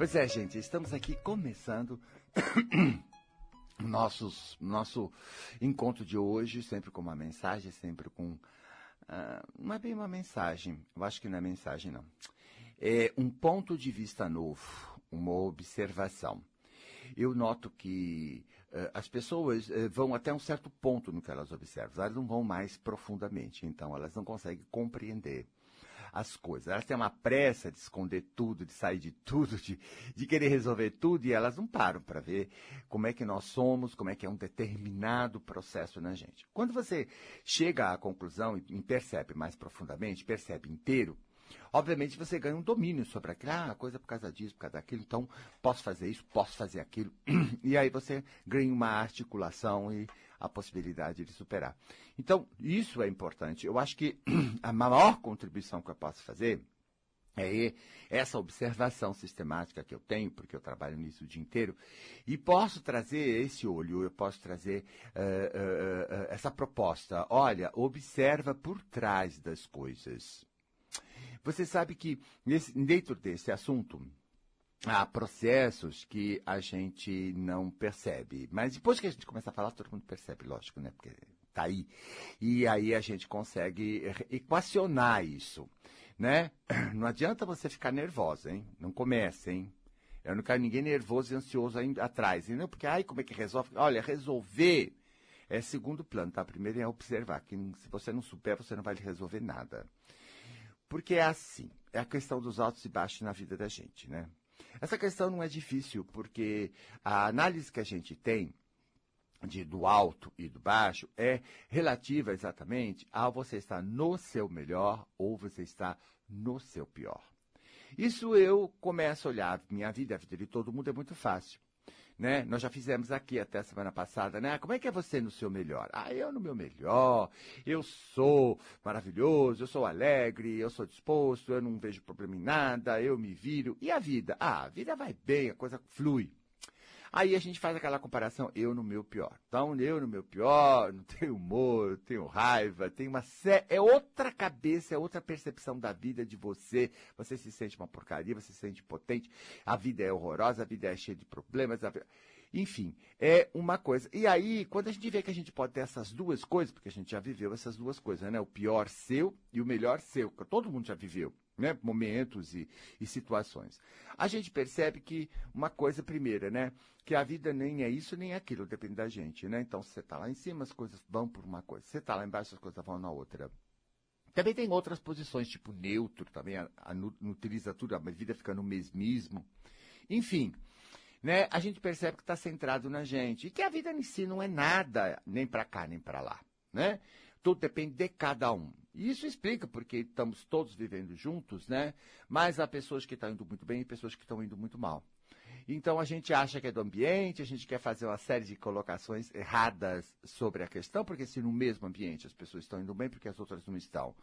Pois é, gente, estamos aqui começando nossos, nosso encontro de hoje, sempre com uma mensagem, sempre com. Uh, não é bem uma mensagem, eu acho que não é mensagem, não. É um ponto de vista novo, uma observação. Eu noto que uh, as pessoas uh, vão até um certo ponto no que elas observam, elas não vão mais profundamente, então elas não conseguem compreender as coisas. Elas têm uma pressa de esconder tudo, de sair de tudo, de, de querer resolver tudo, e elas não param para ver como é que nós somos, como é que é um determinado processo na gente. Quando você chega à conclusão e percebe mais profundamente, percebe inteiro, Obviamente você ganha um domínio sobre aquilo, ah, coisa por causa disso, por causa daquilo, então posso fazer isso, posso fazer aquilo. E aí você ganha uma articulação e a possibilidade de superar. Então, isso é importante. Eu acho que a maior contribuição que eu posso fazer é essa observação sistemática que eu tenho, porque eu trabalho nisso o dia inteiro, e posso trazer esse olho, eu posso trazer uh, uh, uh, essa proposta. Olha, observa por trás das coisas. Você sabe que nesse, dentro desse assunto, há processos que a gente não percebe. Mas depois que a gente começa a falar, todo mundo percebe, lógico, né? Porque tá aí. E aí a gente consegue equacionar isso, né? Não adianta você ficar nervosa, hein? Não comece, hein? Eu não quero ninguém nervoso e ansioso aí atrás, entendeu? Porque, ai, como é que resolve? Olha, resolver é segundo plano, tá? Primeiro é observar, que se você não souber, você não vai resolver nada. Porque é assim, é a questão dos altos e baixos na vida da gente, né? Essa questão não é difícil, porque a análise que a gente tem de, do alto e do baixo é relativa exatamente a você estar no seu melhor ou você estar no seu pior. Isso eu começo a olhar minha vida, a vida de todo mundo é muito fácil né? Nós já fizemos aqui até a semana passada, né? Como é que é você no seu melhor? Ah, eu no meu melhor, eu sou maravilhoso, eu sou alegre, eu sou disposto, eu não vejo problema em nada, eu me viro. E a vida? Ah, a vida vai bem, a coisa flui. Aí a gente faz aquela comparação, eu no meu pior. Então, eu no meu pior, não tenho humor, tenho raiva, tenho uma sé... É outra cabeça, é outra percepção da vida, de você. Você se sente uma porcaria, você se sente potente, a vida é horrorosa, a vida é cheia de problemas. A... Enfim, é uma coisa. E aí, quando a gente vê que a gente pode ter essas duas coisas, porque a gente já viveu essas duas coisas, né? O pior seu e o melhor seu, todo mundo já viveu né, momentos e, e, situações. A gente percebe que uma coisa primeira, né, que a vida nem é isso nem é aquilo, depende da gente, né? Então, se você está lá em cima, as coisas vão por uma coisa. Se você está lá embaixo, as coisas vão na outra. Também tem outras posições, tipo neutro, também a, a utiliza tudo, a vida fica no mesmismo. Enfim, né, a gente percebe que está centrado na gente e que a vida em si não é nada, nem para cá, nem para lá, né? Tudo depende de cada um. E isso explica porque estamos todos vivendo juntos, né? Mas há pessoas que estão indo muito bem e pessoas que estão indo muito mal. Então a gente acha que é do ambiente, a gente quer fazer uma série de colocações erradas sobre a questão, porque se no mesmo ambiente as pessoas estão indo bem, porque as outras não estão.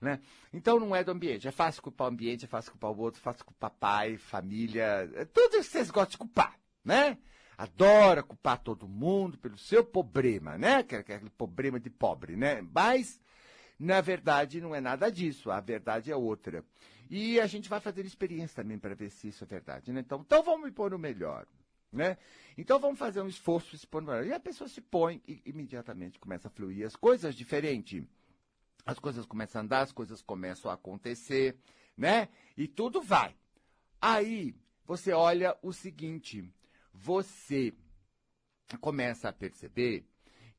Né? Então não é do ambiente. É fácil culpar o ambiente, é fácil culpar o outro, é fácil culpar pai, família, é tudo isso que vocês gostam de culpar, né? Adora culpar todo mundo pelo seu problema, né? Aquele problema de pobre, né? Mas, na verdade, não é nada disso. A verdade é outra. E a gente vai fazer experiência também para ver se isso é verdade, né? Então, então vamos me pôr no melhor. Né? Então vamos fazer um esforço se pôr no melhor. E a pessoa se põe e imediatamente começa a fluir as coisas diferentes. As coisas começam a andar, as coisas começam a acontecer, né? E tudo vai. Aí você olha o seguinte: você começa a perceber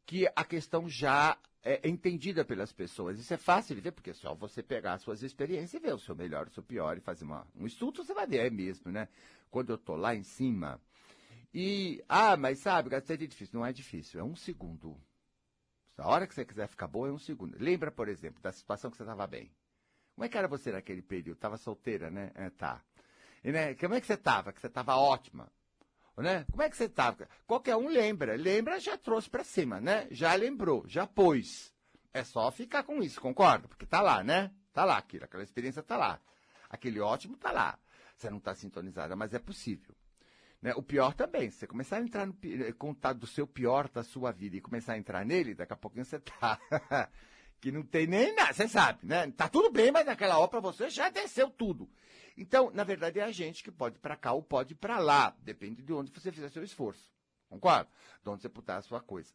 que a questão já é entendida pelas pessoas. Isso é fácil de ver, porque é só você pegar as suas experiências e ver o seu melhor, o seu pior e fazer uma, um estudo, você vai ver, é mesmo, né? Quando eu tô lá em cima e, ah, mas sabe, seria difícil. Não é difícil, é um segundo. A hora que você quiser ficar boa é um segundo. Lembra, por exemplo, da situação que você estava bem. Como é que era você naquele período? Estava solteira, né? É, tá. E, né? Como é que você estava? Que você estava ótima né? Como é que você estava? Qualquer um lembra. Lembra, já trouxe para cima, né? Já lembrou, já pôs. É só ficar com isso, concorda? Porque tá lá, né? Tá lá aquilo, aquela experiência tá lá. Aquele ótimo tá lá. Você não está sintonizada, mas é possível. Né? O pior também, se você começar a entrar no contar do seu pior da sua vida e começar a entrar nele, daqui a pouquinho você tá. que não tem nem nada, você sabe, né? Tá tudo bem, mas naquela para você já desceu tudo. Então, na verdade, é a gente que pode ir para cá ou pode ir para lá, depende de onde você fizer seu esforço. Concorda? De onde você putar a sua coisa.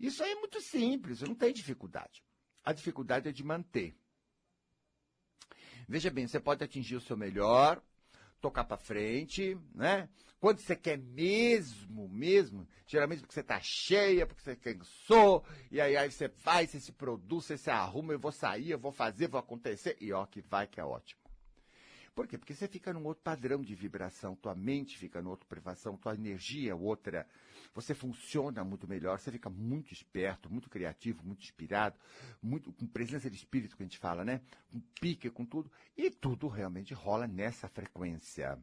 Isso aí é muito simples, não tem dificuldade. A dificuldade é de manter. Veja bem, você pode atingir o seu melhor, tocar para frente, né? Quando você quer mesmo, mesmo, geralmente porque você está cheia, porque você cansou, e aí, aí você vai, você se produz, você se arruma, eu vou sair, eu vou fazer, vou acontecer, e ó, que vai que é ótimo. Por quê? Porque você fica num outro padrão de vibração, tua mente fica numa outra privação, tua energia é outra, você funciona muito melhor, você fica muito esperto, muito criativo, muito inspirado, muito com presença de espírito que a gente fala, né? Com pique, com tudo, e tudo realmente rola nessa frequência.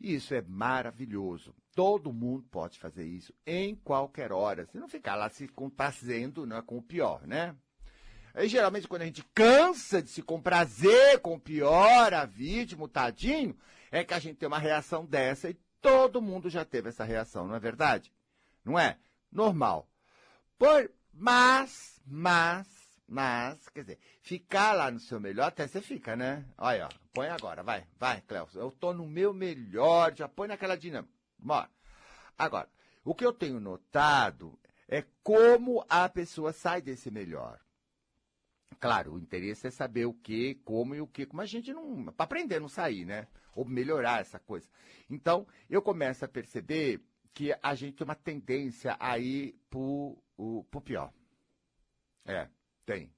E isso é maravilhoso. Todo mundo pode fazer isso em qualquer hora. Você não ficar lá se compazendo né, com o pior, né? Aí, geralmente, quando a gente cansa de se comprazer com o pior, a vítima, o tadinho, é que a gente tem uma reação dessa e todo mundo já teve essa reação, não é verdade? Não é? Normal. Por, mas, mas, mas, quer dizer, ficar lá no seu melhor, até você fica, né? Olha, ó, põe agora, vai, vai, Cléo. Eu tô no meu melhor, já põe naquela dinâmica. Bora. Agora, o que eu tenho notado é como a pessoa sai desse melhor. Claro, o interesse é saber o que, como e o que, como a gente não. para aprender não sair, né? Ou melhorar essa coisa. Então, eu começo a perceber que a gente tem uma tendência a ir pro, o, pro pior. É, tem.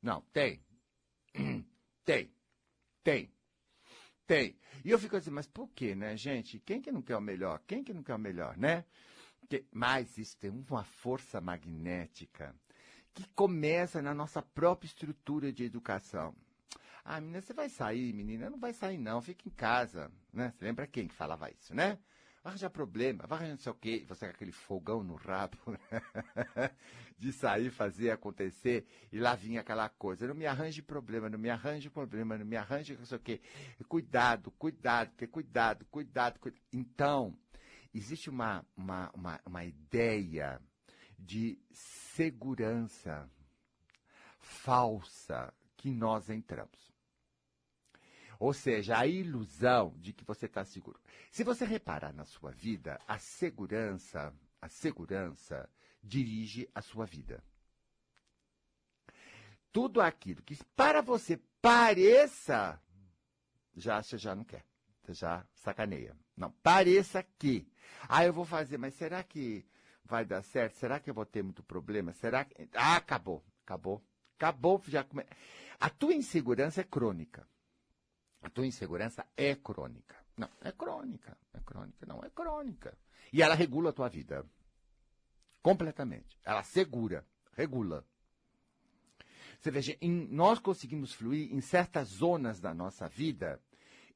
Não, tem. Tem. Tem. Tem. E eu fico assim, mas por quê, né, gente? Quem que não quer o melhor? Quem que não quer o melhor, né? Mas isso tem uma força magnética que começa na nossa própria estrutura de educação. Ah, menina, você vai sair, menina? Não vai sair, não, fica em casa. Né? Você lembra quem que falava isso, né? Vai arranjar problema, vai arranjar não sei o quê. Você com aquele fogão no rabo né? de sair, fazer acontecer, e lá vinha aquela coisa. Não me arranje problema, não me arranje problema, não me arranje não sei o quê. Cuidado, cuidado, ter cuidado, cuidado, cuidado. Então, existe uma, uma, uma, uma ideia de segurança falsa que nós entramos. Ou seja, a ilusão de que você está seguro. Se você reparar na sua vida, a segurança, a segurança dirige a sua vida. Tudo aquilo que para você pareça, já você já não quer. Você já sacaneia. Não, pareça que. Ah, eu vou fazer, mas será que vai dar certo? Será que eu vou ter muito problema? Será que. Ah, acabou, acabou. Acabou, já come... A tua insegurança é crônica. A tua insegurança é crônica. Não, é crônica. É crônica, não, é crônica. E ela regula a tua vida. Completamente. Ela segura, regula. Você veja, em, nós conseguimos fluir em certas zonas da nossa vida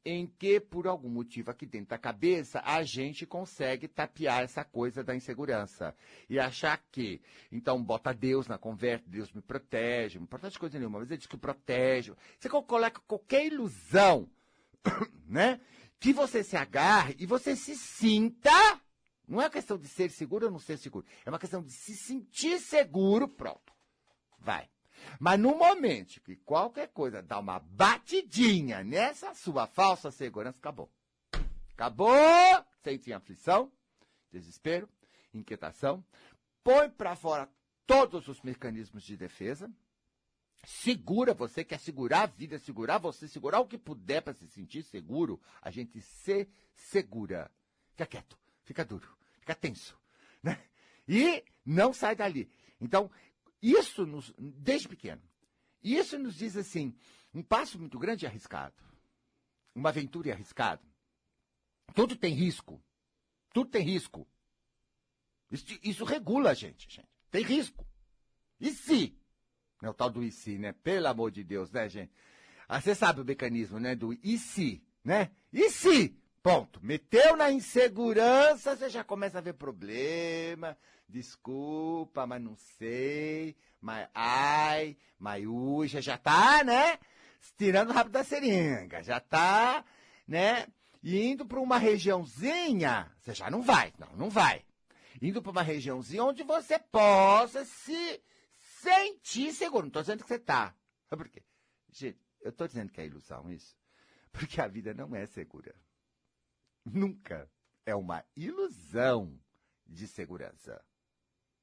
em que, por algum motivo aqui dentro da cabeça, a gente consegue tapear essa coisa da insegurança. E achar que, então, bota Deus na conversa, Deus me protege, não protege coisa nenhuma, mas ele diz que protege. Você coloca qualquer ilusão, né? Que você se agarre e você se sinta. Não é questão de ser seguro ou não ser seguro. É uma questão de se sentir seguro, pronto. Vai. Mas no momento que qualquer coisa dá uma batidinha nessa sua falsa segurança, acabou. Acabou! Sente aflição, desespero, inquietação. Põe para fora todos os mecanismos de defesa. Segura você, quer segurar a vida, segurar você, segurar o que puder para se sentir seguro. A gente se segura. Fica quieto, fica duro, fica tenso. Né? E não sai dali. Então, isso nos, desde pequeno. Isso nos diz assim, um passo muito grande e arriscado. Uma aventura e arriscado. Tudo tem risco. Tudo tem risco. Isso, isso regula a gente, gente. Tem risco. E se? É o tal do e se, né? Pelo amor de Deus, né, gente? Ah, você sabe o mecanismo, né? Do e se, né? E se? Ponto. Meteu na insegurança, você já começa a ver problema. Desculpa, mas não sei. Mas ai, mas já tá, né? Tirando rápido da seringa. Já tá, né? indo para uma regiãozinha, você já não vai. Não, não vai. Indo para uma regiãozinha onde você possa se sentir seguro. Não estou dizendo que você está. Por quê? Gente, eu estou dizendo que é ilusão isso. Porque a vida não é segura. Nunca. É uma ilusão de segurança.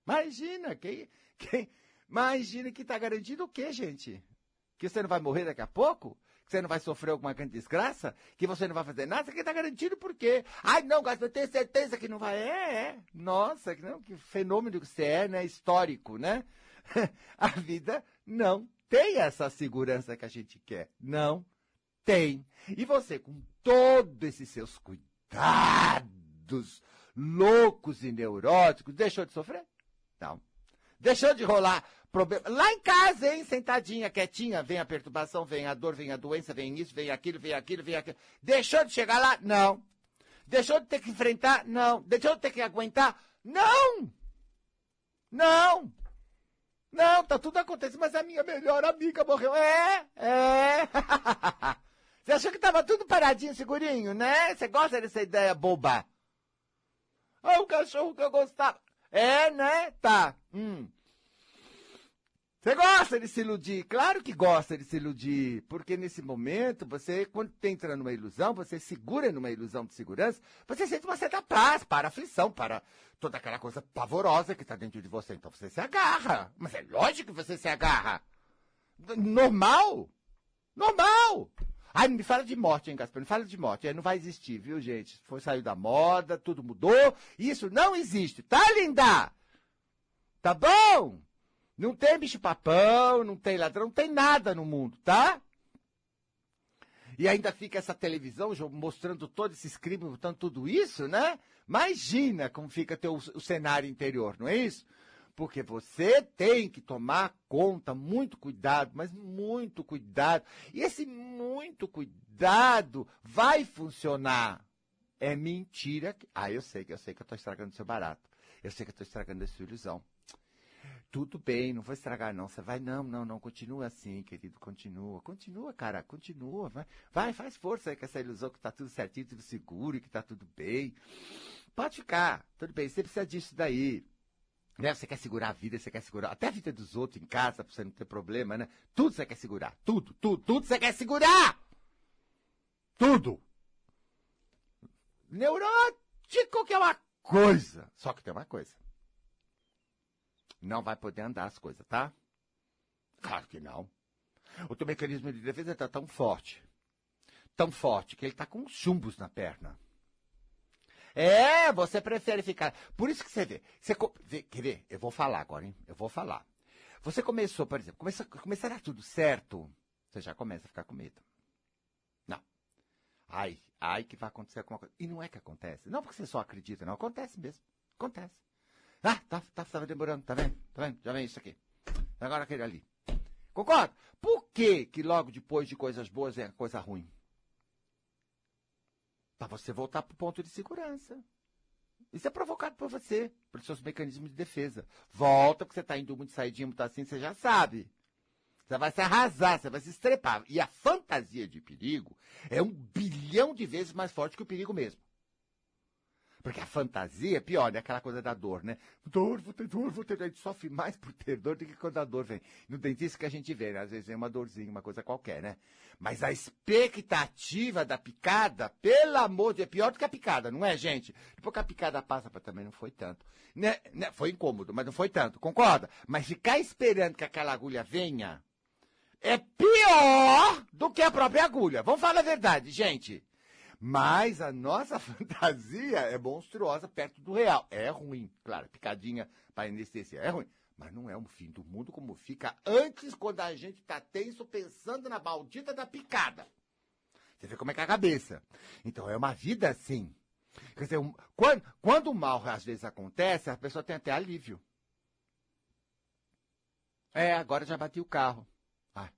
Imagina, quem, quem, imagina que está garantido o quê, gente? Que você não vai morrer daqui a pouco? Que você não vai sofrer alguma grande desgraça? Que você não vai fazer nada? Você está garantido por quê? Ai, não, Gaspar, eu tenho certeza que não vai. É, é. Nossa, que, não, que fenômeno que você é, né? Histórico, né? a vida não tem essa segurança que a gente quer. Não tem. E você, com todos esses seus cuidados loucos e neuróticos, deixou de sofrer? Não. Deixou de rolar problema. Lá em casa, hein? Sentadinha, quietinha, vem a perturbação, vem a dor, vem a doença, vem isso, vem aquilo, vem aquilo, vem aquilo. Deixou de chegar lá? Não. Deixou de ter que enfrentar? Não. Deixou de ter que aguentar? Não! Não! Não, tá tudo acontecendo, mas a minha melhor amiga morreu. É, é. Você achou que tava tudo paradinho, segurinho, né? Você gosta dessa ideia boba? Ah, o cachorro que eu gostava. É, né? Tá. Hum. Você gosta de se iludir? Claro que gosta de se iludir, porque nesse momento, você, quando entra numa ilusão, você segura numa ilusão de segurança, você sente uma certa paz, para aflição, para toda aquela coisa pavorosa que está dentro de você. Então você se agarra. Mas é lógico que você se agarra. Normal. Normal. Ai, me fala de morte, hein, Gaspar? Me fala de morte. É, não vai existir, viu, gente? Foi sair da moda, tudo mudou. Isso não existe. Tá, linda? Tá bom? Não tem bicho-papão, não tem ladrão, não tem nada no mundo, tá? E ainda fica essa televisão mostrando todos esses crimes, mostrando tudo isso, né? Imagina como fica teu, o cenário interior, não é isso? Porque você tem que tomar conta, muito cuidado, mas muito cuidado. E esse muito cuidado vai funcionar. É mentira. Que... Ah, eu sei eu sei que eu estou estragando seu barato. Eu sei que eu estou estragando a sua ilusão. Tudo bem, não vou estragar, não. Você vai, não, não, não, continua assim, querido, continua. Continua, cara, continua. Vai, vai faz força aí com essa ilusão que tá tudo certinho, tudo seguro e que tá tudo bem. Pode ficar, tudo bem, você precisa disso daí. Né? Você quer segurar a vida, você quer segurar até a vida dos outros em casa, pra você não ter problema, né? Tudo você quer segurar. Tudo, tudo, tudo você quer segurar! Tudo! Neurótico que é uma coisa. Só que tem uma coisa. Não vai poder andar as coisas, tá? Claro que não. O teu mecanismo de defesa está tão forte. Tão forte que ele está com chumbos na perna. É, você prefere ficar. Por isso que você vê. Você Quer ver? Eu vou falar agora, hein? Eu vou falar. Você começou, por exemplo, começa, começar a dar tudo certo, você já começa a ficar com medo. Não. Ai, ai que vai acontecer alguma coisa. E não é que acontece. Não porque você só acredita, não. Acontece mesmo. Acontece. Ah, tá, tá, tava demorando, tá vendo? Tá vendo? Já vem isso aqui. Agora aquele ali. Concorda? Por que que logo depois de coisas boas é coisa ruim? Para você voltar para o ponto de segurança. Isso é provocado por você, pelos seus mecanismos de defesa. Volta, porque você está indo muito saidinho, muito assim, você já sabe. Você vai se arrasar, você vai se estrepar. E a fantasia de perigo é um bilhão de vezes mais forte que o perigo mesmo. Porque a fantasia é pior, é aquela coisa da dor, né? Dor, vou ter dor, vou ter dor. A gente sofre mais por ter dor do que quando a dor vem. No dentista que a gente vê, né? Às vezes é uma dorzinha, uma coisa qualquer, né? Mas a expectativa da picada, pelo amor de Deus, é pior do que a picada, não é, gente? Depois que a picada passa, também não foi tanto. Né? né? Foi incômodo, mas não foi tanto, concorda? Mas ficar esperando que aquela agulha venha é pior do que a própria agulha. Vamos falar a verdade, gente. Mas a nossa fantasia é monstruosa perto do real. É ruim, claro, picadinha para anestesia é ruim. Mas não é um fim do mundo como fica antes quando a gente está tenso pensando na maldita da picada. Você vê como é que é a cabeça. Então é uma vida assim. Quer dizer, um, quando, quando o mal às vezes acontece, a pessoa tem até alívio. É, agora já bati o carro. Ai,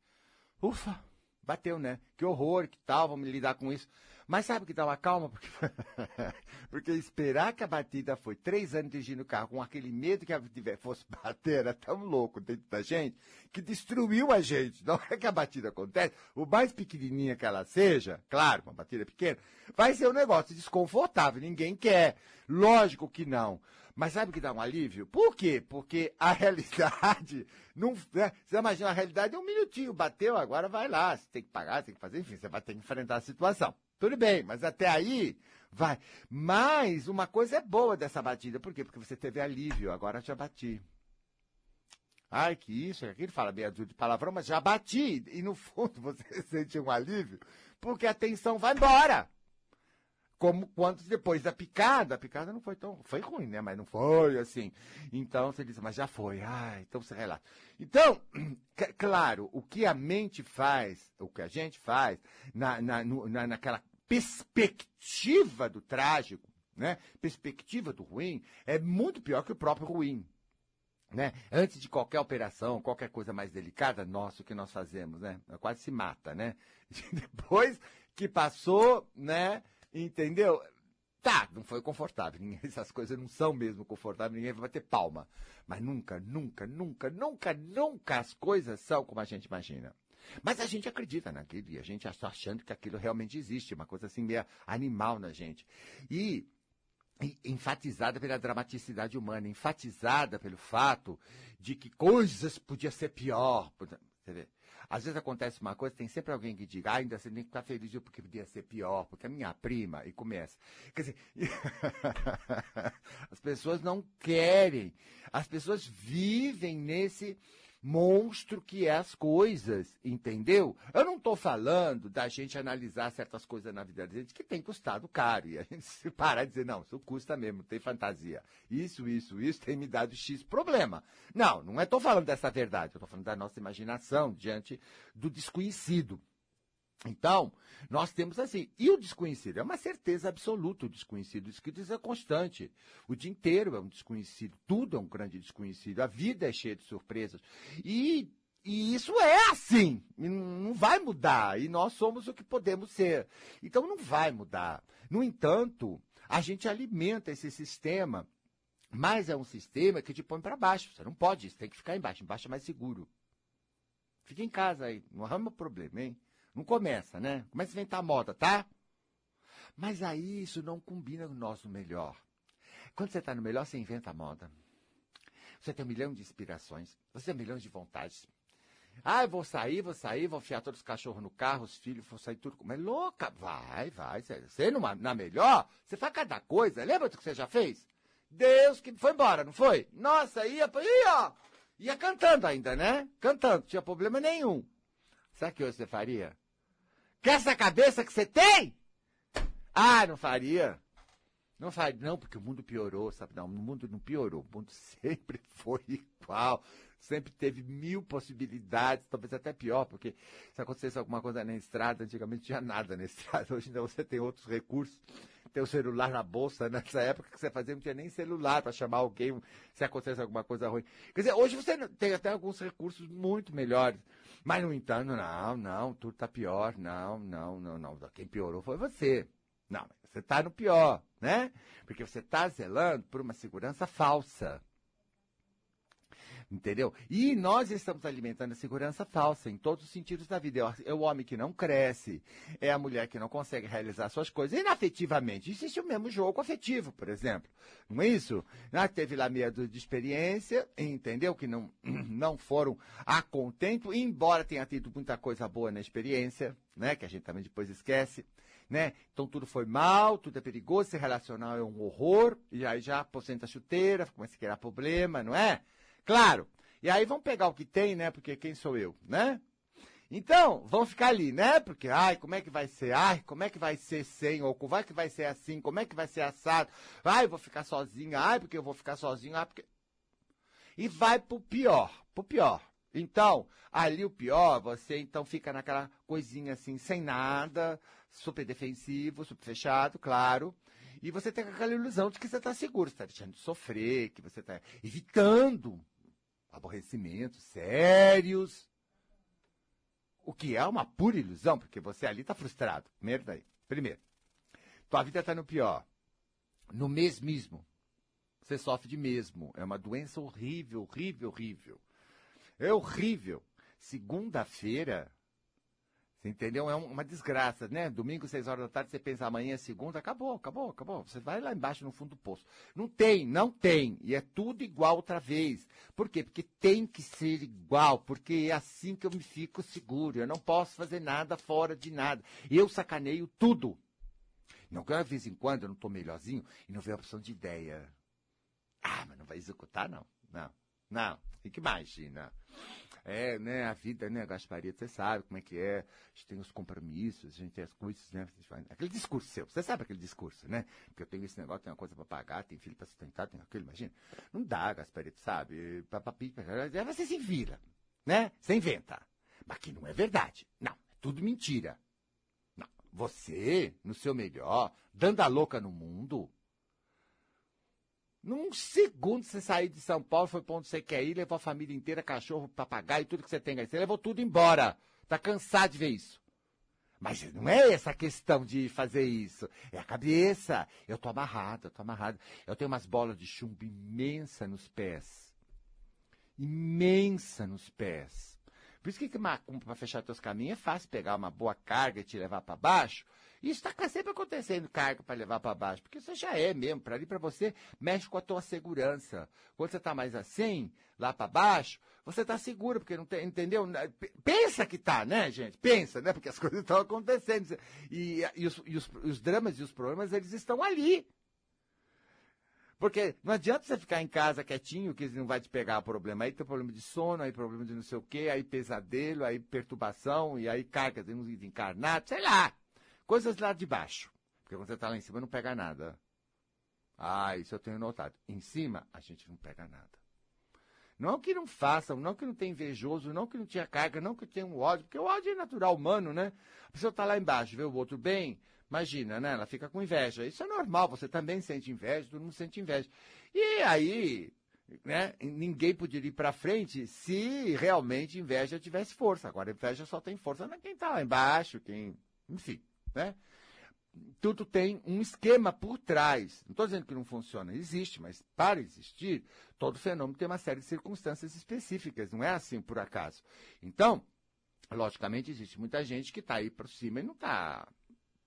ufa, bateu, né? Que horror, que tal, vamos lidar com isso. Mas sabe que dá uma calma? Porque, porque esperar que a batida foi três anos dirigindo o carro com aquele medo que a batida fosse bater era tão louco dentro da gente que destruiu a gente. Na hora que a batida acontece, o mais pequenininha que ela seja, claro, uma batida pequena, vai ser um negócio desconfortável, ninguém quer. Lógico que não. Mas sabe que dá um alívio? Por quê? Porque a realidade não. Né? Você imagina a realidade é um minutinho, bateu, agora vai lá. Você tem que pagar, tem que fazer, enfim, você vai ter que enfrentar a situação. Tudo bem, mas até aí vai. Mas uma coisa é boa dessa batida. Por quê? Porque você teve alívio, agora já bati. Ai, que isso, aquilo, fala meia dúzia de palavrão, mas já bati. E no fundo você sente um alívio, porque a tensão vai embora. Como quando depois da picada, a picada não foi tão. Foi ruim, né? Mas não foi assim. Então você diz, mas já foi. Ai, então você relata. Então, claro, o que a mente faz, o que a gente faz, na, na, na, naquela perspectiva do trágico, né? Perspectiva do ruim, é muito pior que o próprio ruim. Né? Antes de qualquer operação, qualquer coisa mais delicada, nossa, o que nós fazemos, né? Quase se mata, né? Depois que passou, né? Entendeu? Tá, não foi confortável. Essas coisas não são mesmo confortáveis, ninguém vai ter palma. Mas nunca, nunca, nunca, nunca, nunca as coisas são como a gente imagina. Mas a gente acredita naquilo e a gente está achando que aquilo realmente existe, uma coisa assim meio animal na gente. E enfatizada pela dramaticidade humana, enfatizada pelo fato de que coisas podiam ser pior. Você vê? Às vezes acontece uma coisa, tem sempre alguém que diga, ah, ainda você que ficar feliz porque podia ser pior, porque a minha prima, e começa. Quer dizer, as pessoas não querem, as pessoas vivem nesse monstro que é as coisas, entendeu? Eu não estou falando da gente analisar certas coisas na vida da gente que tem custado caro. E a gente se parar e dizer, não, isso custa mesmo, tem fantasia. Isso, isso, isso tem me dado X problema. Não, não estou falando dessa verdade, eu estou falando da nossa imaginação diante do desconhecido. Então, nós temos assim. E o desconhecido? É uma certeza absoluta o desconhecido. Que diz é constante. O dia inteiro é um desconhecido. Tudo é um grande desconhecido. A vida é cheia de surpresas. E, e isso é assim. Não vai mudar. E nós somos o que podemos ser. Então, não vai mudar. No entanto, a gente alimenta esse sistema. Mas é um sistema que te põe para baixo. Você não pode, você tem que ficar embaixo. Embaixo é mais seguro. Fica em casa aí. Não arruma problema, hein? Não começa, né? Começa a inventar moda, tá? Mas aí isso não combina com o nosso melhor. Quando você está no melhor, você inventa moda. Você tem um milhão de inspirações. Você tem um milhão de vontades. Ah, eu vou sair, vou sair, vou enfiar todos os cachorros no carro, os filhos, vou sair tudo. Mas louca, vai, vai. Você numa, na melhor, você faz cada coisa. Lembra do que você já fez? Deus que foi embora, não foi? Nossa, ia, ia. Ia cantando ainda, né? Cantando, tinha problema nenhum. Sabe o que você faria? Com essa cabeça que você tem? Ah, não faria. Não faria, não, porque o mundo piorou, sabe? Não, o mundo não piorou, o mundo sempre foi igual, sempre teve mil possibilidades, talvez até pior, porque se acontecesse alguma coisa na estrada, antigamente tinha nada na estrada, hoje ainda você tem outros recursos, tem o celular na bolsa, nessa época que você fazia não tinha nem celular para chamar alguém se acontecesse alguma coisa ruim. Quer dizer, hoje você tem até alguns recursos muito melhores. Mas, no entanto, não, não, tudo está pior. Não, não, não, não. Quem piorou foi você. Não, você está no pior, né? Porque você está zelando por uma segurança falsa. Entendeu? E nós estamos alimentando a segurança falsa em todos os sentidos da vida. É o homem que não cresce, é a mulher que não consegue realizar suas coisas. Inafetivamente, existe o mesmo jogo afetivo, por exemplo. Não é isso? Ah, teve lá medo de experiência, entendeu? Que não, não foram a contento, embora tenha tido muita coisa boa na experiência, né? Que a gente também depois esquece. Né? Então tudo foi mal, tudo é perigoso, se relacionar é um horror, e aí já aposenta a chuteira, começa a criar problema, não é? Claro. E aí vamos pegar o que tem, né? Porque quem sou eu, né? Então, vamos ficar ali, né? Porque, ai, como é que vai ser? Ai, como é que vai ser sem? Ou como é que vai ser assim? Como é que vai ser assado? Ai, vou ficar sozinha. Ai, porque eu vou ficar sozinho. Ai, porque... E vai pro pior, pro pior. Então, ali o pior, você então fica naquela coisinha assim, sem nada, super defensivo, super fechado, claro. E você tem aquela ilusão de que você está seguro, você está deixando de sofrer, que você está evitando aborrecimentos sérios. O que é uma pura ilusão, porque você ali está frustrado. Primeiro daí. Primeiro. Tua vida está no pior. No mesmismo. Você sofre de mesmo. É uma doença horrível, horrível, horrível. É horrível. Segunda-feira, Você entendeu? É uma desgraça, né? Domingo, seis horas da tarde, você pensa amanhã é segunda, acabou, acabou, acabou. Você vai lá embaixo no fundo do poço. Não tem, não tem. E é tudo igual outra vez. Por quê? Porque tem que ser igual, porque é assim que eu me fico seguro. Eu não posso fazer nada fora de nada. Eu sacaneio tudo. Não que de vez em quando eu não estou melhorzinho e não vejo a opção de ideia. Ah, mas não vai executar, não. Não, não. E que imagina. É, né, a vida, né, Gasparito, você sabe como é que é, a gente tem os compromissos, a gente tem as coisas, né, aquele discurso seu, você sabe aquele discurso, né, porque eu tenho esse negócio, tenho uma coisa para pagar, tem filho para sustentar, tem aquilo, imagina. Não dá, Gasparito, sabe, papapi, você se vira, né, você inventa. Mas que não é verdade, não, é tudo mentira. Não, você, no seu melhor, dando a louca no mundo, num segundo você saiu de São Paulo, foi para onde você quer ir, levou a família inteira, cachorro, papagaio, tudo que você tem aí. Você levou tudo embora. Tá cansado de ver isso. Mas não é essa questão de fazer isso. É a cabeça. Eu tô amarrado, eu tô amarrado. Eu tenho umas bolas de chumbo imensa nos pés. Imensa nos pés. Por isso que para fechar teus caminhos é fácil pegar uma boa carga e te levar para baixo. Isso está sempre acontecendo, carga para levar para baixo, porque você já é mesmo, para ali para você, mexe com a tua segurança. Quando você está mais assim, lá para baixo, você está seguro, porque não tem, entendeu? Pensa que tá, né, gente? Pensa, né? Porque as coisas estão acontecendo. E, e, os, e os, os dramas e os problemas, eles estão ali. Porque não adianta você ficar em casa quietinho, que não vai te pegar o problema. Aí tem problema de sono, aí problema de não sei o quê, aí pesadelo, aí perturbação, e aí carga de uns encarnados, sei lá. Coisas lá de baixo. Porque quando você está lá em cima não pega nada. Ah, isso eu tenho notado. Em cima, a gente não pega nada. Não que não façam, não que não tenha invejoso, não que não tinha carga, não que tenha um ódio, porque o ódio é natural humano, né? A pessoa está lá embaixo, vê o outro bem, imagina, né? Ela fica com inveja. Isso é normal, você também sente inveja, todo mundo sente inveja. E aí, né? Ninguém poderia ir para frente se realmente inveja tivesse força. Agora, inveja só tem força na quem está lá embaixo, quem. Enfim. Né? Tudo tem um esquema por trás. Não estou dizendo que não funciona, existe, mas para existir, todo fenômeno tem uma série de circunstâncias específicas, não é assim por acaso. Então, logicamente, existe muita gente que está aí para cima e não está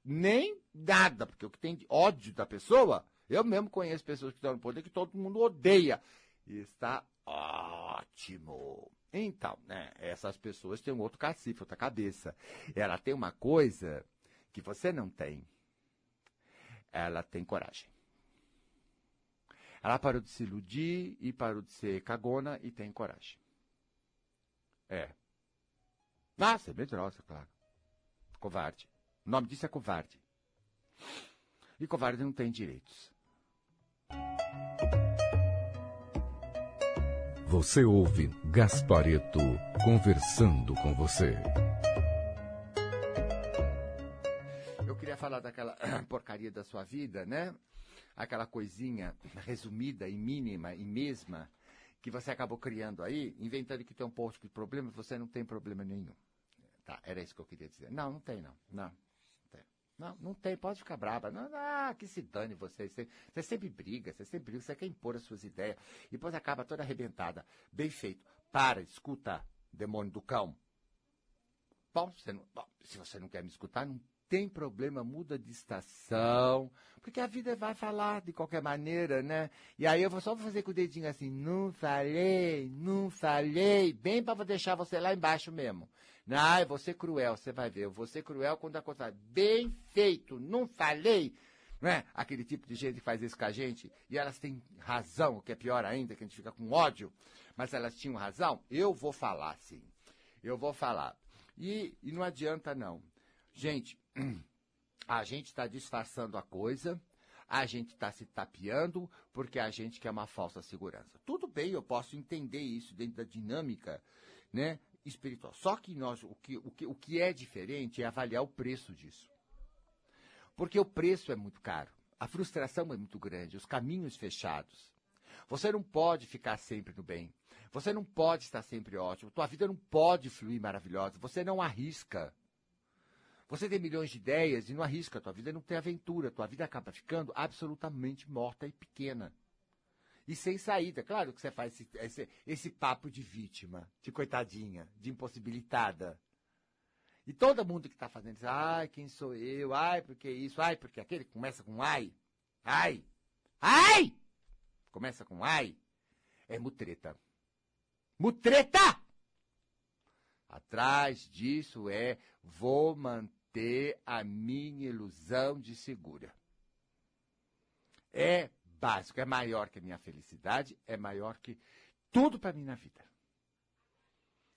nem nada, porque o que tem de ódio da pessoa, eu mesmo conheço pessoas que estão no poder que todo mundo odeia. E está ótimo. Então, né, essas pessoas têm um outro cacife, outra cabeça. Ela tem uma coisa que você não tem, ela tem coragem. Ela parou de se iludir e parou de ser cagona e tem coragem. É. Ah, você é medrosa, claro. Covarde. O nome disso é covarde. E covarde não tem direitos. Você ouve Gaspareto conversando com você. falar daquela porcaria da sua vida, né? Aquela coisinha resumida e mínima e mesma que você acabou criando aí, inventando que tem um posto de problema, você não tem problema nenhum. Tá, era isso que eu queria dizer. Não, não tem não. Não. Não, não tem, pode ficar brava. Não, ah, que se dane você. Você, você sempre briga, você sempre briga, você quer impor as suas ideias. E depois acaba toda arrebentada. Bem feito. Para, escuta, demônio do cão. Bom, você não, bom, se você não quer me escutar, não tem problema, muda de estação, porque a vida vai falar de qualquer maneira, né? E aí eu vou só fazer com o dedinho assim, não falei, não falei, bem para deixar você lá embaixo mesmo. Não, eu vou ser cruel, você vai ver, eu vou ser cruel quando a coisa bem feito, não falei, não é? Aquele tipo de gente que faz isso com a gente, e elas têm razão, o que é pior ainda, que a gente fica com ódio, mas elas tinham razão, eu vou falar sim, eu vou falar. E, e não adianta não. Gente, a gente está disfarçando a coisa, a gente está se tapeando porque a gente quer uma falsa segurança. Tudo bem, eu posso entender isso dentro da dinâmica né, espiritual. Só que nós, o que, o, que, o que é diferente é avaliar o preço disso. Porque o preço é muito caro, a frustração é muito grande, os caminhos fechados. Você não pode ficar sempre no bem. Você não pode estar sempre ótimo. Tua vida não pode fluir maravilhosa. Você não arrisca. Você tem milhões de ideias e não arrisca, tua vida não tem aventura, tua vida acaba ficando absolutamente morta e pequena. E sem saída. Claro que você faz esse, esse, esse papo de vítima, de coitadinha, de impossibilitada. E todo mundo que está fazendo isso, ai, quem sou eu? Ai, porque isso? Ai, porque aquele começa com ai. Ai! Ai! Começa com ai. É mutreta. Mutreta! Atrás disso é vou manter a minha ilusão de segura. É básico, é maior que a minha felicidade, é maior que tudo para mim na vida.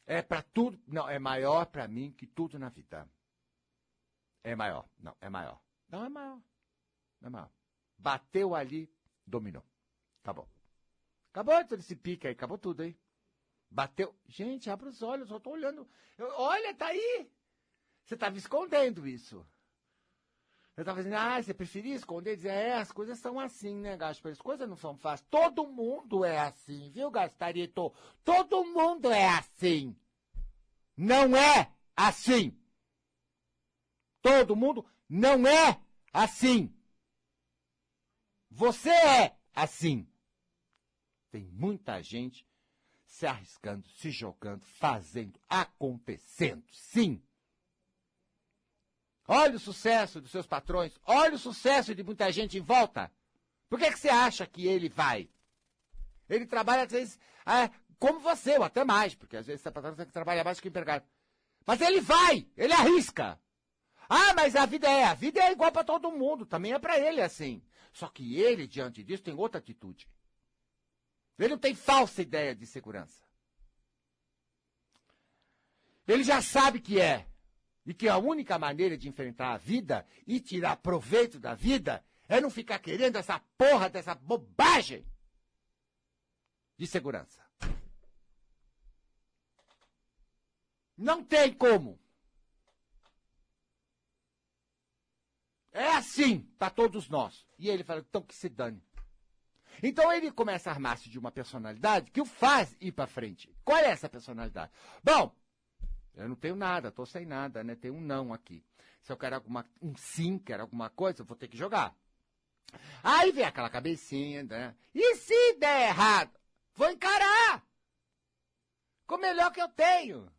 É para tudo, não, é maior para mim que tudo na vida. É maior, não, é maior. Não é maior. Não é maior. Bateu ali, dominou. Acabou. Acabou todo esse pique aí, acabou tudo aí. Bateu. Gente, abre os olhos, eu tô olhando. Eu, olha, tá aí. Você estava escondendo isso. Eu estava dizendo, ah, você preferia esconder? Dizer, é, as coisas são assim, né, Gaspar? As coisas não são fáceis. Todo mundo é assim, viu, Gasparito? Todo mundo é assim. Não é assim. Todo mundo não é assim. Você é assim. Tem muita gente se arriscando, se jogando, fazendo, acontecendo. Sim. Olha o sucesso dos seus patrões, olha o sucesso de muita gente em volta. Por que, que você acha que ele vai? Ele trabalha, às vezes, é, como você, ou até mais, porque às vezes o patrão tem que trabalhar mais que o empregado. Mas ele vai, ele arrisca. Ah, mas a vida é, a vida é igual para todo mundo, também é para ele assim. Só que ele, diante disso, tem outra atitude. Ele não tem falsa ideia de segurança. Ele já sabe que é. E que a única maneira de enfrentar a vida e tirar proveito da vida é não ficar querendo essa porra dessa bobagem de segurança. Não tem como. É assim para todos nós. E ele fala, então que se dane. Então ele começa a armar-se de uma personalidade que o faz ir para frente. Qual é essa personalidade? Bom, eu não tenho nada, estou sem nada, né? Tem um não aqui. Se eu quero alguma, um sim, quero alguma coisa, eu vou ter que jogar. Aí vem aquela cabecinha, né? E se der errado? Vou encarar! Com o melhor que eu tenho.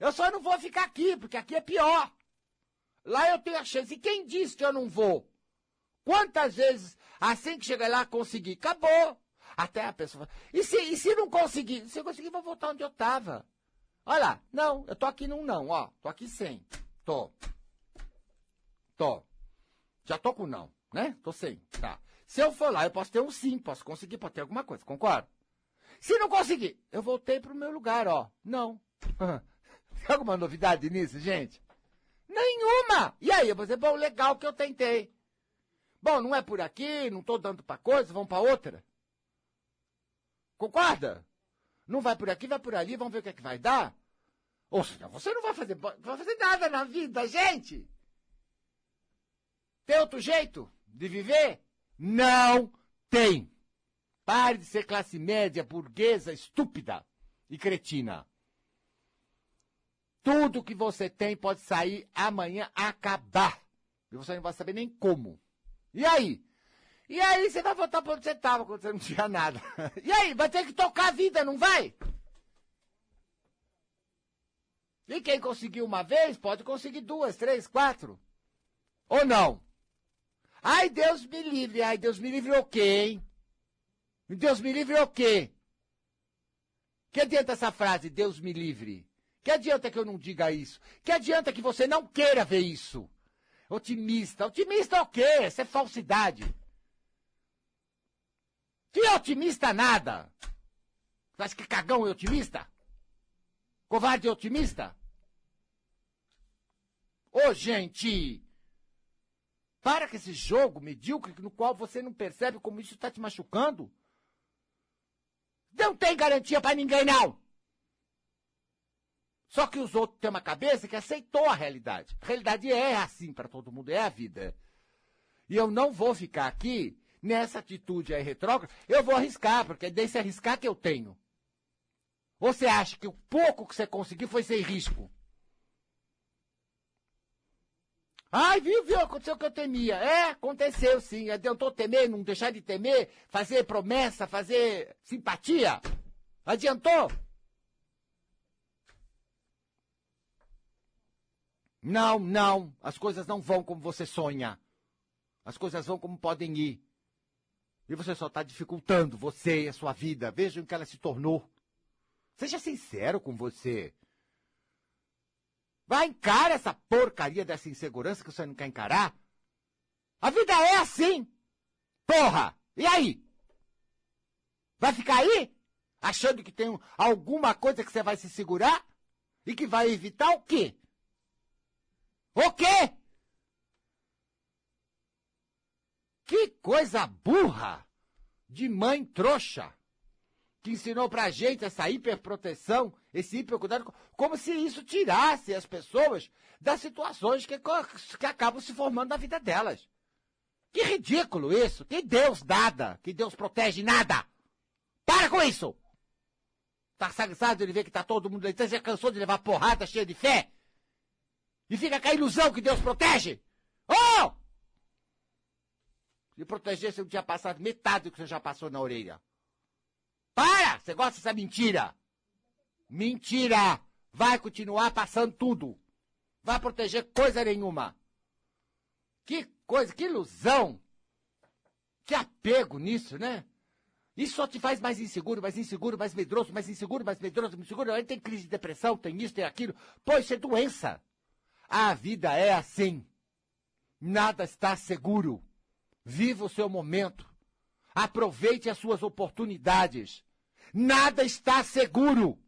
Eu só não vou ficar aqui, porque aqui é pior. Lá eu tenho a chance. E quem disse que eu não vou? Quantas vezes, assim que chegar lá, consegui? Acabou. Até a pessoa fala, e se, e se não conseguir? Se eu conseguir, vou voltar onde eu estava. Olha lá, não, eu tô aqui num não, ó. Tô aqui sem. Tô. Tô. Já tô com não, né? Tô sem. Tá. Se eu for lá, eu posso ter um sim, posso conseguir, pode ter alguma coisa, concorda? Se não conseguir, eu voltei pro meu lugar, ó. Não. Tem alguma novidade nisso, gente? Nenhuma! E aí, eu vou dizer, bom, legal que eu tentei. Bom, não é por aqui, não estou dando para coisa, vamos para outra. Concorda? Não vai por aqui, vai por ali, vamos ver o que é que vai dar. Ou seja, você não vai fazer, vai fazer nada na vida, gente. Tem outro jeito de viver? Não tem. Pare de ser classe média, burguesa, estúpida e cretina. Tudo que você tem pode sair amanhã, acabar. E você não vai saber nem como. E aí? E aí você vai voltar para onde você estava quando você não tinha nada. E aí? Vai ter que tocar a vida, não vai? E quem conseguiu uma vez, pode conseguir duas, três, quatro. Ou não? Ai, Deus me livre. Ai, Deus me livre o quê, hein? Deus me livre o quê? Que adianta essa frase, Deus me livre? Que adianta que eu não diga isso? Que adianta que você não queira ver isso? Otimista. Otimista é o quê? Isso é falsidade. Que otimista nada? Você acha que cagão é otimista? Covarde é otimista? Ô, gente! Para com esse jogo medíocre no qual você não percebe como isso está te machucando. Não tem garantia para ninguém, não! Só que os outros têm uma cabeça que aceitou a realidade. A realidade é assim para todo mundo, é a vida. E eu não vou ficar aqui nessa atitude aí retrógrada. Eu vou arriscar, porque é desse arriscar que eu tenho. Você acha que o pouco que você conseguiu foi sem risco? Ai, viu, viu, aconteceu o que eu temia. É, aconteceu sim. Adiantou temer, não deixar de temer, fazer promessa, fazer simpatia? Adiantou? Não, não, as coisas não vão como você sonha. As coisas vão como podem ir. E você só está dificultando você e a sua vida. Vejam que ela se tornou. Seja sincero com você. Vai encarar essa porcaria dessa insegurança que você não quer encarar. A vida é assim. Porra! E aí? Vai ficar aí? Achando que tem alguma coisa que você vai se segurar? E que vai evitar o quê? O quê? Que coisa burra de mãe trouxa que ensinou pra gente essa hiperproteção, esse hipercuidado, como se isso tirasse as pessoas das situações que, que acabam se formando na vida delas. Que ridículo isso! Que Deus nada! Que Deus protege nada! Para com isso! Tá cansado de ver que tá todo mundo Você já cansou de levar porrada cheia de fé? E fica com a ilusão que Deus protege? Oh! Se protegesse, eu tinha passado metade do que você já passou na orelha. Para! Você gosta dessa mentira? Mentira! Vai continuar passando tudo. Vai proteger coisa nenhuma. Que coisa, que ilusão! Que apego nisso, né? Isso só te faz mais inseguro, mais inseguro, mais medroso, mais inseguro, mais medroso, mais inseguro. Aí tem crise de depressão, tem isso, tem aquilo. Pô, isso é doença. A vida é assim. Nada está seguro. Viva o seu momento. Aproveite as suas oportunidades. Nada está seguro.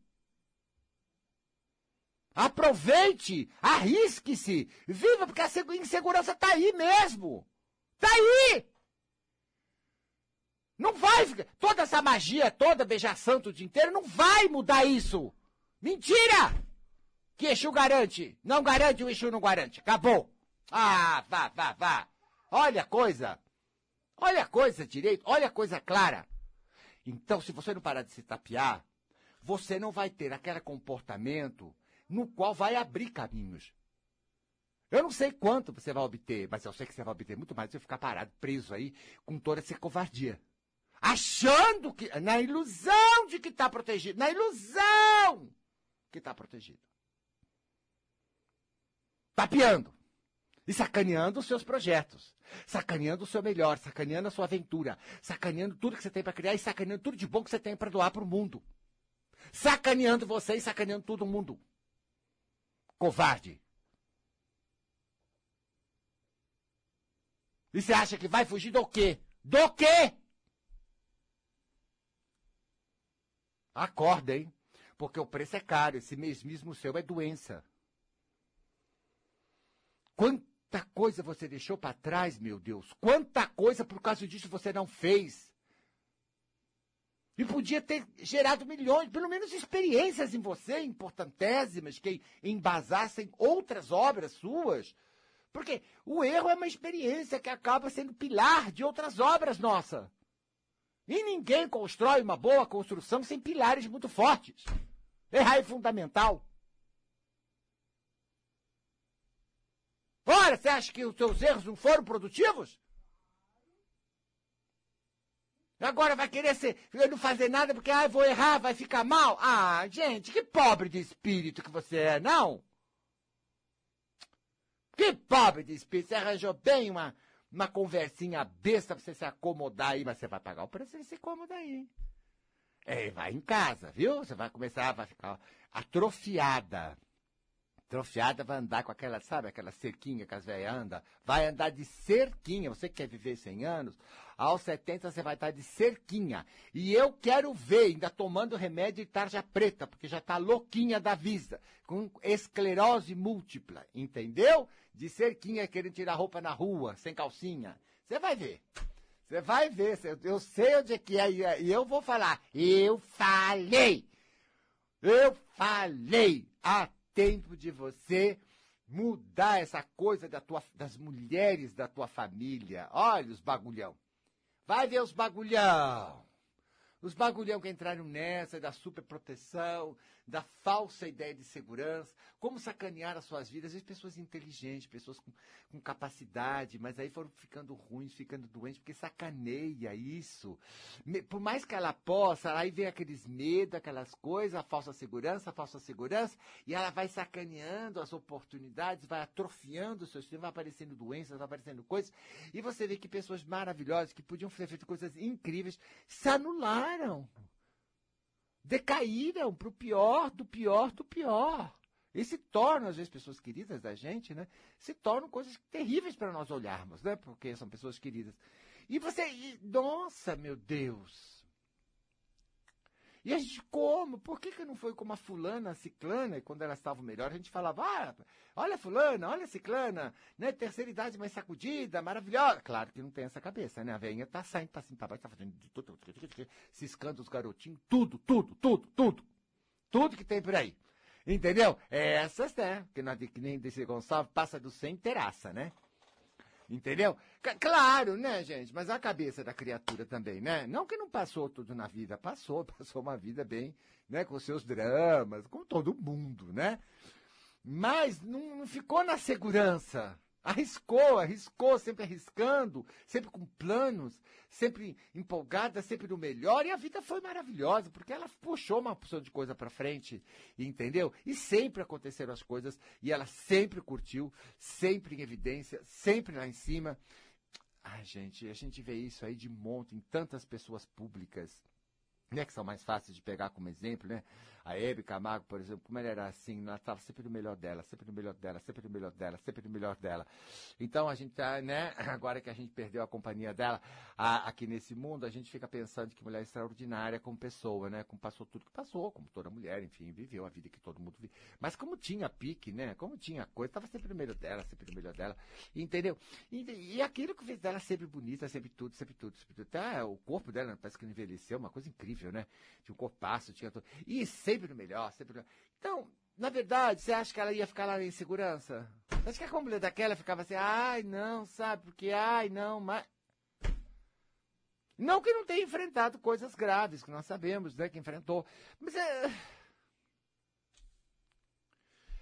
Aproveite, arrisque-se, viva, porque a insegurança está aí mesmo. Está aí! Não vai ficar. Toda essa magia toda, beijar santo o dia inteiro, não vai mudar isso. Mentira! Que Exu garante. Não garante, o Exu não garante. Acabou. Ah, vá, vá, vá. Olha a coisa. Olha a coisa direito, olha a coisa clara. Então, se você não parar de se tapear, você não vai ter aquele comportamento no qual vai abrir caminhos. Eu não sei quanto você vai obter, mas eu sei que você vai obter muito mais se ficar parado, preso aí, com toda essa covardia. Achando que. Na ilusão de que está protegido. Na ilusão que está protegido. Tapeando. E sacaneando os seus projetos. Sacaneando o seu melhor, sacaneando a sua aventura. Sacaneando tudo que você tem para criar e sacaneando tudo de bom que você tem para doar para o mundo. Sacaneando você e sacaneando todo mundo. Covarde. E você acha que vai fugir do quê? Do quê? Acorda, hein? Porque o preço é caro. Esse mesmismo seu é doença. Quanta coisa você deixou para trás, meu Deus. Quanta coisa por causa disso você não fez. E podia ter gerado milhões, pelo menos experiências em você, importantésimas, que embasassem outras obras suas. Porque o erro é uma experiência que acaba sendo pilar de outras obras nossas. E ninguém constrói uma boa construção sem pilares muito fortes. Errar é fundamental. Ora, você acha que os seus erros não foram produtivos? Agora vai querer ser, não fazer nada porque, ah, vou errar, vai ficar mal. Ah, gente, que pobre de espírito que você é, não? Que pobre de espírito. Você arranjou bem uma, uma conversinha besta pra você se acomodar aí, mas você vai pagar o preço desse cômodo aí. É, vai em casa, viu? Você vai começar, vai ficar atrofiada. Atrofiada vai andar com aquela, sabe, aquela cerquinha que as velhas andam? Vai andar de cerquinha. Você quer viver 100 anos? Aos 70 você vai estar de cerquinha. E eu quero ver, ainda tomando remédio de tarja preta, porque já está louquinha da vista, com esclerose múltipla, entendeu? De cerquinha, querendo tirar roupa na rua, sem calcinha. Você vai ver. Você vai ver. Eu sei onde é que é. E eu vou falar. Eu falei. Eu falei. Até tempo de você mudar essa coisa da tua, das mulheres da tua família. Olha os bagulhão. Vai ver os bagulhão. Os bagulhão que entraram nessa da superproteção, da falsa ideia de segurança, como sacanear as suas vidas. Vezes pessoas inteligentes, pessoas com, com capacidade, mas aí foram ficando ruins, ficando doentes, porque sacaneia isso. Por mais que ela possa, aí vem aqueles medos, aquelas coisas, a falsa segurança, a falsa segurança, e ela vai sacaneando as oportunidades, vai atrofiando o seu sistema, vai aparecendo doenças, vai aparecendo coisas, e você vê que pessoas maravilhosas, que podiam ter feito coisas incríveis, se anularam decaíram para o pior, do pior, do pior. E se tornam, às vezes, pessoas queridas da gente, né? Se tornam coisas terríveis para nós olharmos, né? Porque são pessoas queridas. E você, e, nossa, meu Deus! E a gente, como? Por que, que não foi como a fulana, a ciclana, e quando elas estavam melhor, a gente falava, ah, olha fulana, olha ciclana, né? Terceira idade mais sacudida, maravilhosa. Claro que não tem essa cabeça, né? A velhinha tá saindo pra cima, pra baixo, tá fazendo tudo, ciscando os garotinhos, tudo, tudo, tudo, tudo. Tudo que tem por aí. Entendeu? Essas, né? Que, que nem desse Gonçalves passa do 100 teraça, né? Entendeu? C claro, né, gente? Mas a cabeça da criatura também, né? Não que não passou tudo na vida, passou, passou uma vida bem, né, com seus dramas, como todo mundo, né? Mas não, não ficou na segurança, Arriscou, arriscou, sempre arriscando, sempre com planos, sempre empolgada, sempre no melhor. E a vida foi maravilhosa, porque ela puxou uma opção de coisa para frente, entendeu? E sempre aconteceram as coisas, e ela sempre curtiu, sempre em evidência, sempre lá em cima. Ai, gente, a gente vê isso aí de monte em tantas pessoas públicas né, que são mais fáceis de pegar como exemplo, né? A Hebe Camargo, por exemplo, como ela era assim, ela estava sempre no melhor dela, sempre no melhor dela, sempre no melhor dela, sempre no melhor dela. Então a gente tá, né, agora que a gente perdeu a companhia dela a, aqui nesse mundo, a gente fica pensando que mulher extraordinária como pessoa, né? Como passou tudo que passou, como toda mulher, enfim, viveu a vida que todo mundo vive. Mas como tinha pique, né? Como tinha coisa, estava sempre no melhor dela, sempre no melhor dela, entendeu? E, e aquilo que fez dela sempre bonita, sempre tudo, sempre tudo, sempre tudo. Até o corpo dela parece que envelheceu, uma coisa incrível né? Tinha um corpaço, tinha tudo. E no melhor, sempre no melhor. Então, na verdade, você acha que ela ia ficar lá em segurança? Você acha que a mulher daquela ficava assim, ai, não, sabe, porque, ai, não, mas. Não que não tenha enfrentado coisas graves, que nós sabemos, né, que enfrentou. Mas é.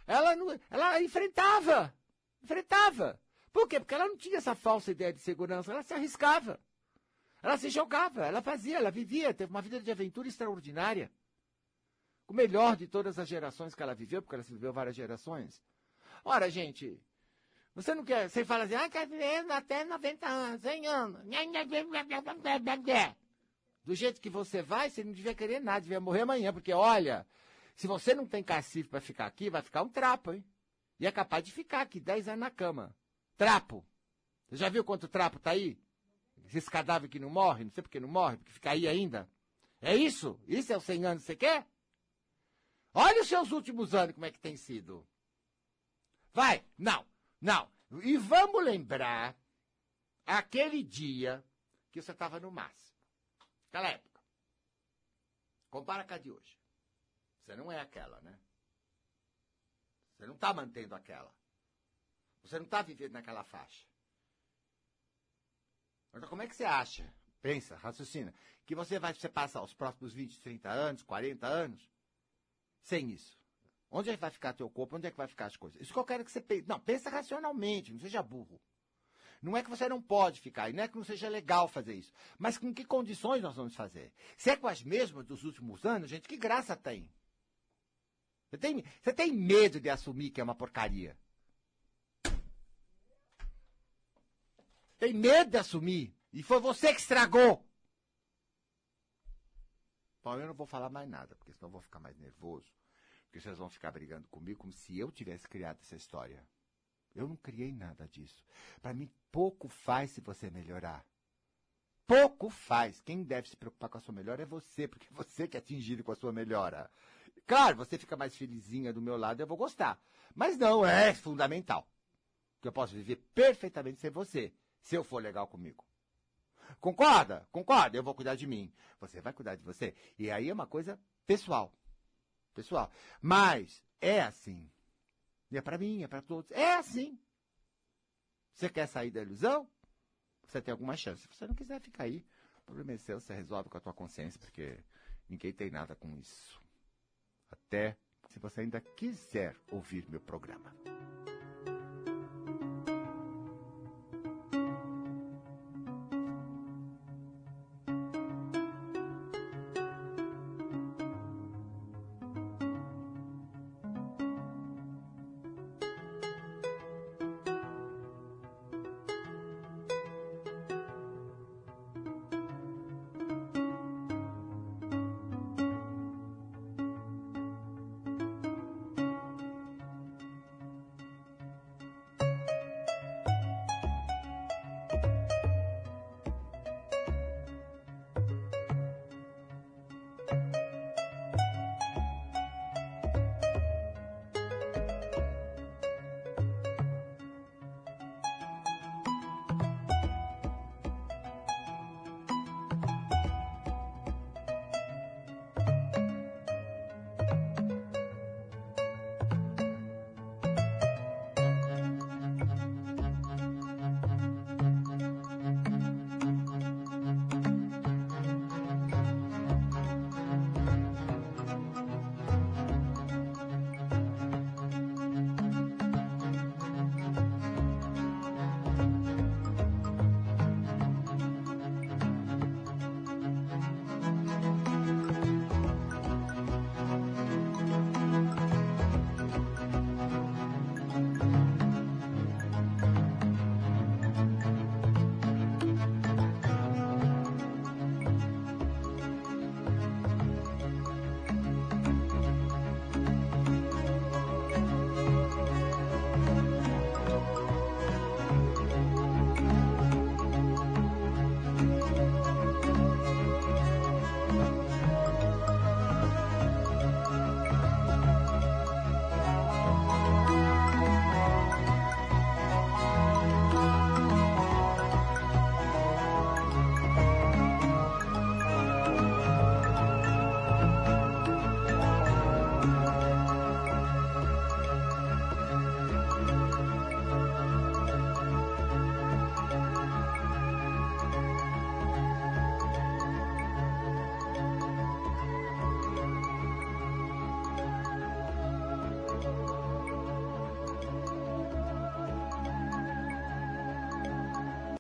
Ela, não, ela enfrentava. Enfrentava. Por quê? Porque ela não tinha essa falsa ideia de segurança, ela se arriscava. Ela se jogava, ela fazia, ela vivia, teve uma vida de aventura extraordinária. O melhor de todas as gerações que ela viveu, porque ela viveu várias gerações. Ora, gente, você não quer, você fala assim, ah, quer viver até 90 anos, 100 anos. Do jeito que você vai, você não devia querer nada, devia morrer amanhã, porque olha, se você não tem cacife para ficar aqui, vai ficar um trapo, hein? E é capaz de ficar aqui 10 anos na cama. Trapo. Você já viu quanto trapo tá aí? Esse cadáver que não morre, não sei porque não morre, porque fica aí ainda. É isso? Isso é os 100 anos que você quer? Olha os seus últimos anos, como é que tem sido. Vai, não, não. E vamos lembrar aquele dia que você estava no máximo. Aquela época. Compara com a de hoje. Você não é aquela, né? Você não está mantendo aquela. Você não está vivendo naquela faixa. Então, como é que você acha? Pensa, raciocina. Que você vai você passar os próximos 20, 30 anos, 40 anos sem isso. Onde é que vai ficar teu corpo? Onde é que vai ficar as coisas? Isso que eu quero que você pense. Não, pensa racionalmente, não seja burro. Não é que você não pode ficar, e não é que não seja legal fazer isso. Mas com que condições nós vamos fazer? Se é com as mesmas dos últimos anos, gente, que graça tem? Você tem, você tem medo de assumir que é uma porcaria? Tem medo de assumir. E foi você que estragou. Bom, eu não vou falar mais nada, porque senão eu vou ficar mais nervoso. Porque vocês vão ficar brigando comigo como se eu tivesse criado essa história. Eu não criei nada disso. Para mim, pouco faz se você melhorar. Pouco faz. Quem deve se preocupar com a sua melhora é você, porque é você que é atingido com a sua melhora. Claro, você fica mais felizinha do meu lado, eu vou gostar. Mas não é fundamental. Que eu posso viver perfeitamente sem você se eu for legal comigo. Concorda? Concorda? Eu vou cuidar de mim. Você vai cuidar de você. E aí é uma coisa pessoal. Pessoal. Mas é assim. E é para mim, é para todos. É assim. Você quer sair da ilusão? Você tem alguma chance. Se você não quiser ficar aí, o problema é seu, você resolve com a tua consciência, porque ninguém tem nada com isso. Até se você ainda quiser ouvir meu programa.